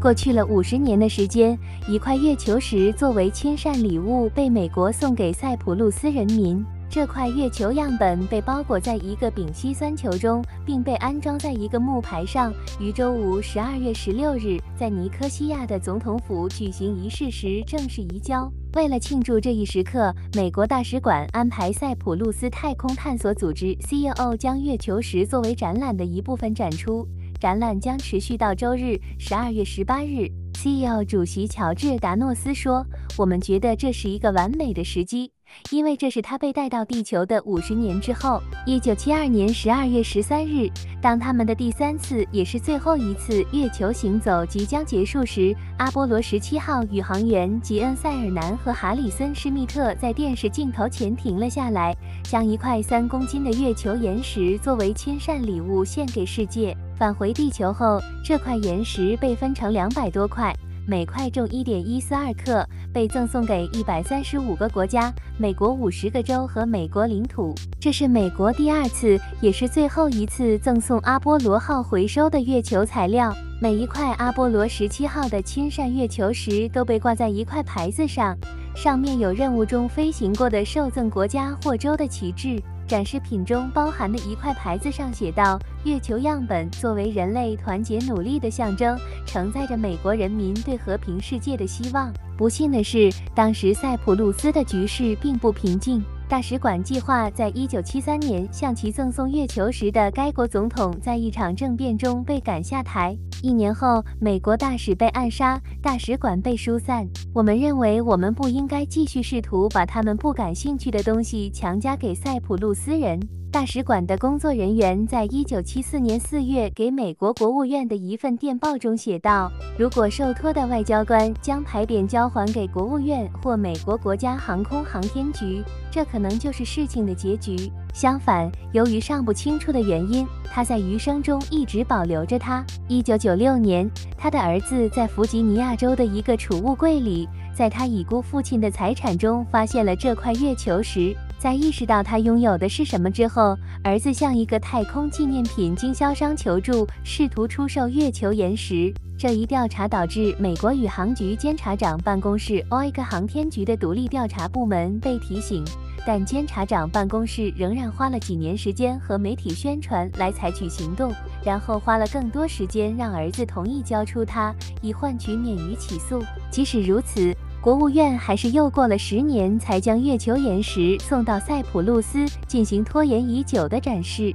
过去了五十年的时间，一块月球石作为亲善礼物被美国送给塞浦路斯人民。这块月球样本被包裹在一个丙烯酸球中，并被安装在一个木牌上，于周五十二月十六日在尼科西亚的总统府举行仪式时正式移交。为了庆祝这一时刻，美国大使馆安排塞浦路斯太空探索组织 CEO 将月球石作为展览的一部分展出。展览将持续到周日十二月十八日。CEO 主席乔治·达诺斯说：“我们觉得这是一个完美的时机。”因为这是他被带到地球的五十年之后，一九七二年十二月十三日，当他们的第三次也是最后一次月球行走即将结束时，阿波罗十七号宇航员吉恩·塞尔南和哈里森·施密特在电视镜头前停了下来，将一块三公斤的月球岩石作为亲善礼物献给世界。返回地球后，这块岩石被分成两百多块。每块重一点一四二克，被赠送给一百三十五个国家、美国五十个州和美国领土。这是美国第二次，也是最后一次赠送阿波罗号回收的月球材料。每一块阿波罗十七号的亲善月球石都被挂在一块牌子上，上面有任务中飞行过的受赠国家或州的旗帜。展示品中包含的一块牌子上写道：“月球样本作为人类团结努力的象征，承载着美国人民对和平世界的希望。”不幸的是，当时塞浦路斯的局势并不平静。大使馆计划在一九七三年向其赠送月球时的该国总统在一场政变中被赶下台。一年后，美国大使被暗杀，大使馆被疏散。我们认为，我们不应该继续试图把他们不感兴趣的东西强加给塞浦路斯人。大使馆的工作人员在一九七四年四月给美国国务院的一份电报中写道：“如果受托的外交官将牌匾交还给国务院或美国国家航空航天局，这可能就是事情的结局。相反，由于尚不清楚的原因，他在余生中一直保留着它。一九九六年，他的儿子在弗吉尼亚州的一个储物柜里，在他已故父亲的财产中发现了这块月球石。”在意识到他拥有的是什么之后，儿子向一个太空纪念品经销商求助，试图出售月球岩石。这一调查导致美国宇航局监察长办公室 （OIG 航天局）的独立调查部门被提醒，但监察长办公室仍然花了几年时间和媒体宣传来采取行动，然后花了更多时间让儿子同意交出它，以换取免于起诉。即使如此。国务院还是又过了十年才将月球岩石送到塞浦路斯进行拖延已久的展示。